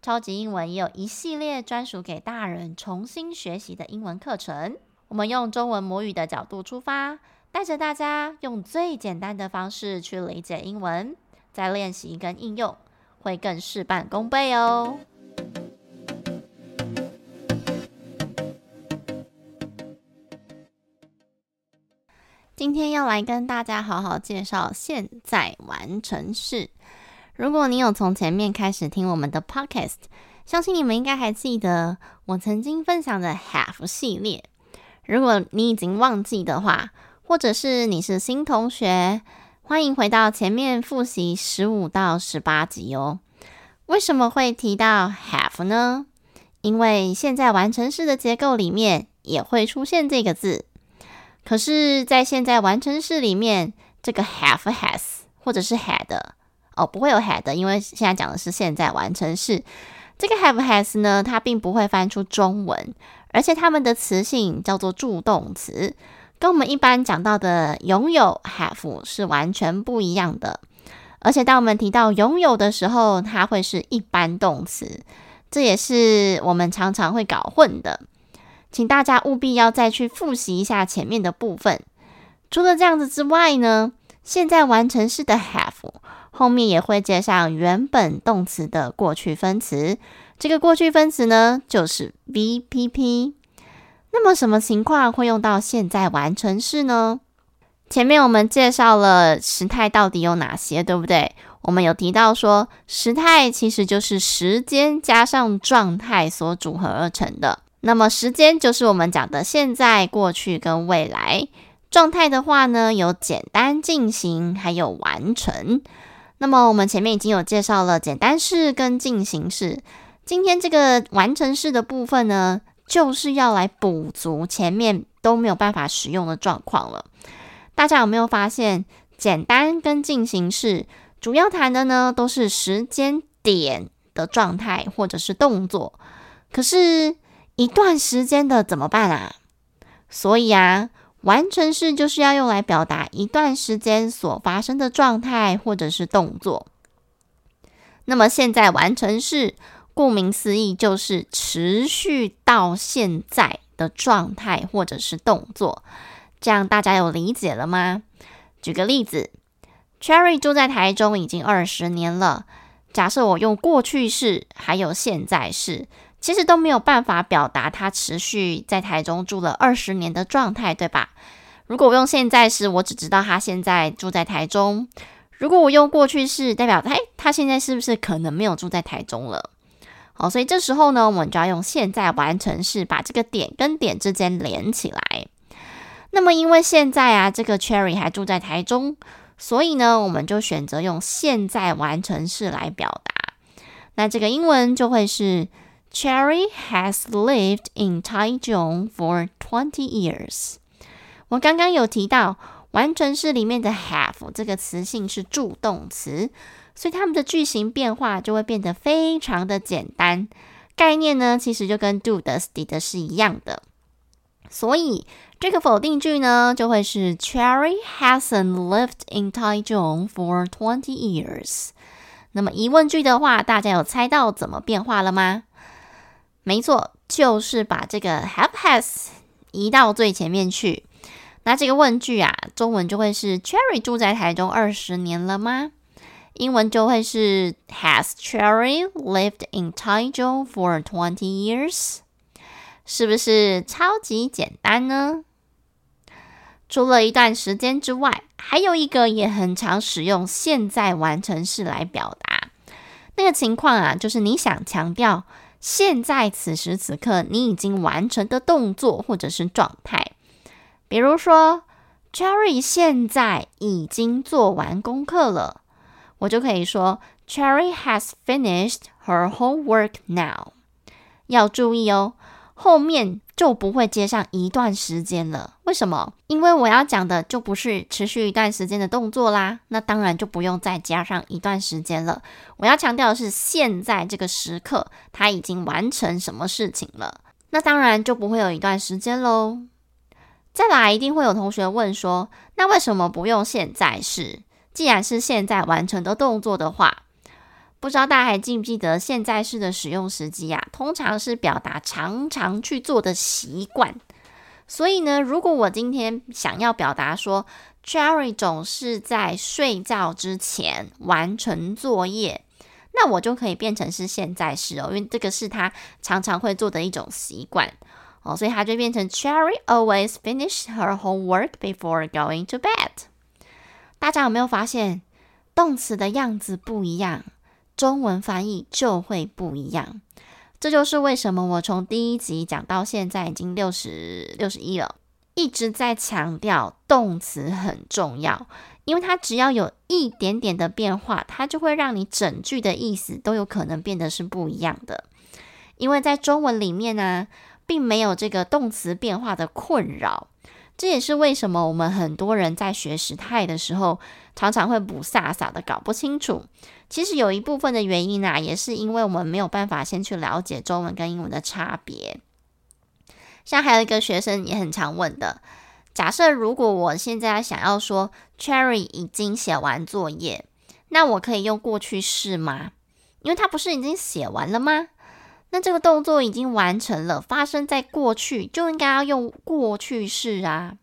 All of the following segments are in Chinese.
超级英文也有一系列专属给大人重新学习的英文课程。我们用中文母语的角度出发，带着大家用最简单的方式去理解英文，再练习跟应用，会更事半功倍哦。今天要来跟大家好好介绍现在完成式。如果你有从前面开始听我们的 podcast，相信你们应该还记得我曾经分享的 have 系列。如果你已经忘记的话，或者是你是新同学，欢迎回到前面复习十五到十八集哦。为什么会提到 have 呢？因为现在完成式的结构里面也会出现这个字。可是，在现在完成式里面，这个 have has 或者是 had。哦，不会有 had，因为现在讲的是现在完成式。这个 have has 呢，它并不会翻出中文，而且它们的词性叫做助动词，跟我们一般讲到的拥有 have 是完全不一样的。而且当我们提到拥有的时候，它会是一般动词，这也是我们常常会搞混的。请大家务必要再去复习一下前面的部分。除了这样子之外呢，现在完成式的 have。后面也会接上原本动词的过去分词，这个过去分词呢就是 VPP。那么什么情况会用到现在完成式呢？前面我们介绍了时态到底有哪些，对不对？我们有提到说，时态其实就是时间加上状态所组合而成的。那么时间就是我们讲的现在、过去跟未来。状态的话呢，有简单进行，还有完成。那么我们前面已经有介绍了简单式跟进行式，今天这个完成式的部分呢，就是要来补足前面都没有办法使用的状况了。大家有没有发现，简单跟进行式主要谈的呢，都是时间点的状态或者是动作，可是一段时间的怎么办啊？所以啊。完成式就是要用来表达一段时间所发生的状态或者是动作。那么现在完成式，顾名思义就是持续到现在的状态或者是动作。这样大家有理解了吗？举个例子，Cherry 住在台中已经二十年了。假设我用过去式还有现在式。其实都没有办法表达他持续在台中住了二十年的状态，对吧？如果我用现在时，我只知道他现在住在台中；如果我用过去式，代表哎，他现在是不是可能没有住在台中了？好，所以这时候呢，我们就要用现在完成式把这个点跟点之间连起来。那么因为现在啊，这个 Cherry 还住在台中，所以呢，我们就选择用现在完成式来表达。那这个英文就会是。Cherry has lived in Taichung for twenty years。我刚刚有提到，完成式里面的 have 这个词性是助动词，所以它们的句型变化就会变得非常的简单。概念呢，其实就跟 do 的、did 是一样的。所以这个否定句呢，就会是 Cherry hasn't lived in Taichung for twenty years。那么疑问句的话，大家有猜到怎么变化了吗？没错，就是把这个 have has 移到最前面去。那这个问句啊，中文就会是 Cherry 住在台中二十年了吗？英文就会是 Has Cherry lived in Taichung for twenty years？是不是超级简单呢？除了一段时间之外，还有一个也很常使用现在完成式来表达。那个情况啊，就是你想强调。现在此时此刻，你已经完成的动作或者是状态，比如说，Cherry 现在已经做完功课了，我就可以说，Cherry has finished her homework now。要注意哦，后面就不会接上一段时间了。为什么？因为我要讲的就不是持续一段时间的动作啦，那当然就不用再加上一段时间了。我要强调的是现在这个时刻，他已经完成什么事情了，那当然就不会有一段时间喽。再来，一定会有同学问说，那为什么不用现在式？既然是现在完成的动作的话，不知道大家还记不记得现在式的使用时机啊？通常是表达常常去做的习惯。所以呢，如果我今天想要表达说，Cherry 总是在睡觉之前完成作业，那我就可以变成是现在式哦，因为这个是他常常会做的一种习惯哦，所以它就变成 Cherry always finish her homework before going to bed。大家有没有发现动词的样子不一样？中文翻译就会不一样，这就是为什么我从第一集讲到现在已经六十六十一了，一直在强调动词很重要，因为它只要有一点点的变化，它就会让你整句的意思都有可能变得是不一样的。因为在中文里面呢，并没有这个动词变化的困扰。这也是为什么我们很多人在学时态的时候，常常会不飒飒的搞不清楚。其实有一部分的原因啊，也是因为我们没有办法先去了解中文跟英文的差别。像还有一个学生也很常问的，假设如果我现在想要说 Cherry 已经写完作业，那我可以用过去式吗？因为他不是已经写完了吗？那这个动作已经完成了，发生在过去，就应该要用过去式啊。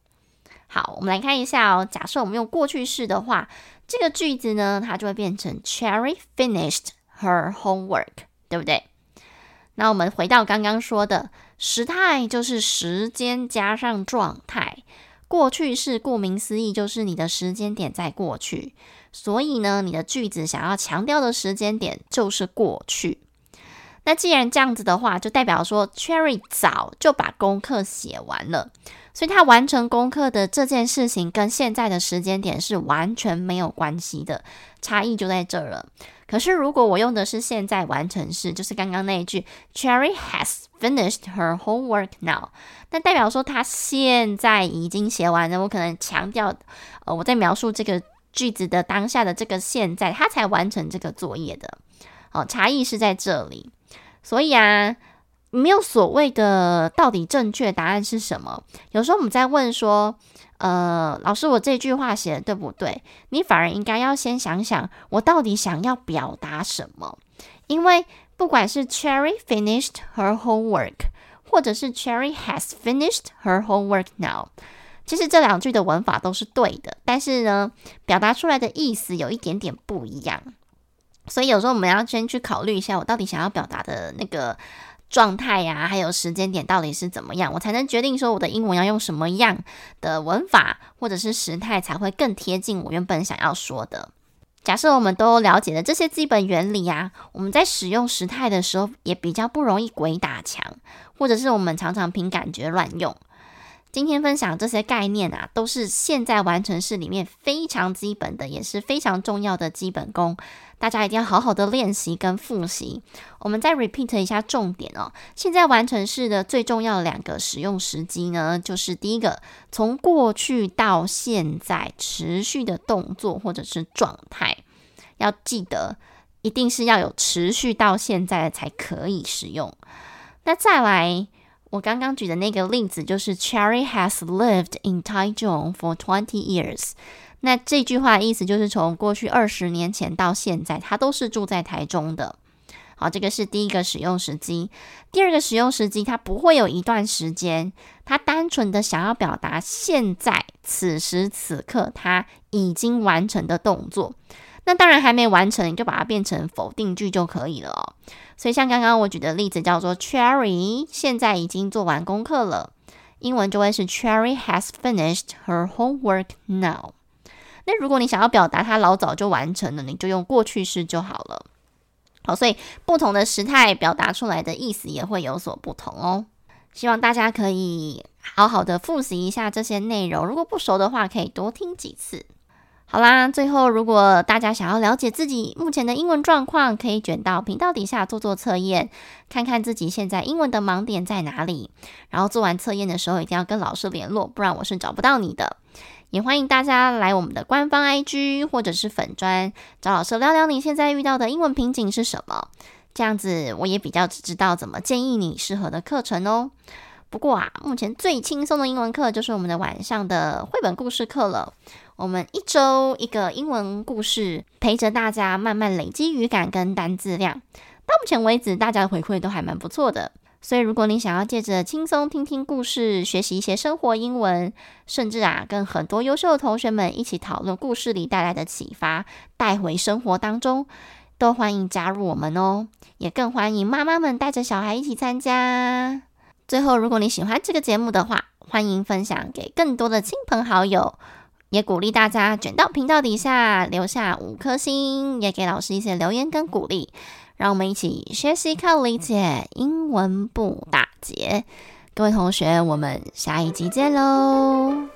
好，我们来看一下哦。假设我们用过去式的话，这个句子呢，它就会变成 Cherry finished her homework，对不对？那我们回到刚刚说的时态，就是时间加上状态。过去式顾名思义就是你的时间点在过去，所以呢，你的句子想要强调的时间点就是过去。那既然这样子的话，就代表说 Cherry 早就把功课写完了，所以他完成功课的这件事情跟现在的时间点是完全没有关系的，差异就在这儿了。可是如果我用的是现在完成式，就是刚刚那一句 Cherry has finished her homework now，那代表说他现在已经写完了。我可能强调，呃，我在描述这个句子的当下的这个现在，他才完成这个作业的。哦，差异是在这里。所以啊，没有所谓的到底正确答案是什么。有时候我们在问说，呃，老师，我这句话写的对不对？你反而应该要先想想，我到底想要表达什么。因为不管是 Cherry finished her homework，或者是 Cherry has finished her homework now，其实这两句的文法都是对的，但是呢，表达出来的意思有一点点不一样。所以有时候我们要先去考虑一下，我到底想要表达的那个状态呀，还有时间点到底是怎么样，我才能决定说我的英文要用什么样的文法或者是时态才会更贴近我原本想要说的。假设我们都了解了这些基本原理啊，我们在使用时态的时候也比较不容易鬼打墙，或者是我们常常凭感觉乱用。今天分享这些概念啊，都是现在完成式里面非常基本的，也是非常重要的基本功。大家一定要好好的练习跟复习。我们再 repeat 一下重点哦。现在完成式的最重要的两个使用时机呢，就是第一个，从过去到现在持续的动作或者是状态，要记得一定是要有持续到现在才可以使用。那再来。我刚刚举的那个例子就是 Cherry has lived in Taichung for twenty years。那这句话的意思就是从过去二十年前到现在，他都是住在台中的。好，这个是第一个使用时机。第二个使用时机，它不会有一段时间，它单纯的想要表达现在此时此刻他已经完成的动作。那当然还没完成，你就把它变成否定句就可以了哦。所以像刚刚我举的例子叫做 Cherry 现在已经做完功课了，英文就会是 Cherry has finished her homework now。那如果你想要表达它老早就完成了，你就用过去式就好了。好，所以不同的时态表达出来的意思也会有所不同哦。希望大家可以好好的复习一下这些内容，如果不熟的话，可以多听几次。好啦，最后如果大家想要了解自己目前的英文状况，可以卷到频道底下做做测验，看看自己现在英文的盲点在哪里。然后做完测验的时候，一定要跟老师联络，不然我是找不到你的。也欢迎大家来我们的官方 IG 或者是粉专，找老师聊聊你现在遇到的英文瓶颈是什么。这样子我也比较知道怎么建议你适合的课程哦。不过啊，目前最轻松的英文课就是我们的晚上的绘本故事课了。我们一周一个英文故事，陪着大家慢慢累积语感跟单字量。到目前为止，大家的回馈都还蛮不错的。所以，如果你想要借着轻松听听故事，学习一些生活英文，甚至啊，跟很多优秀的同学们一起讨论故事里带来的启发，带回生活当中，都欢迎加入我们哦。也更欢迎妈妈们带着小孩一起参加。最后，如果你喜欢这个节目的话，欢迎分享给更多的亲朋好友。也鼓励大家卷到频道底下留下五颗星，也给老师一些留言跟鼓励，让我们一起学习靠理解，英文不打结。各位同学，我们下一集见喽！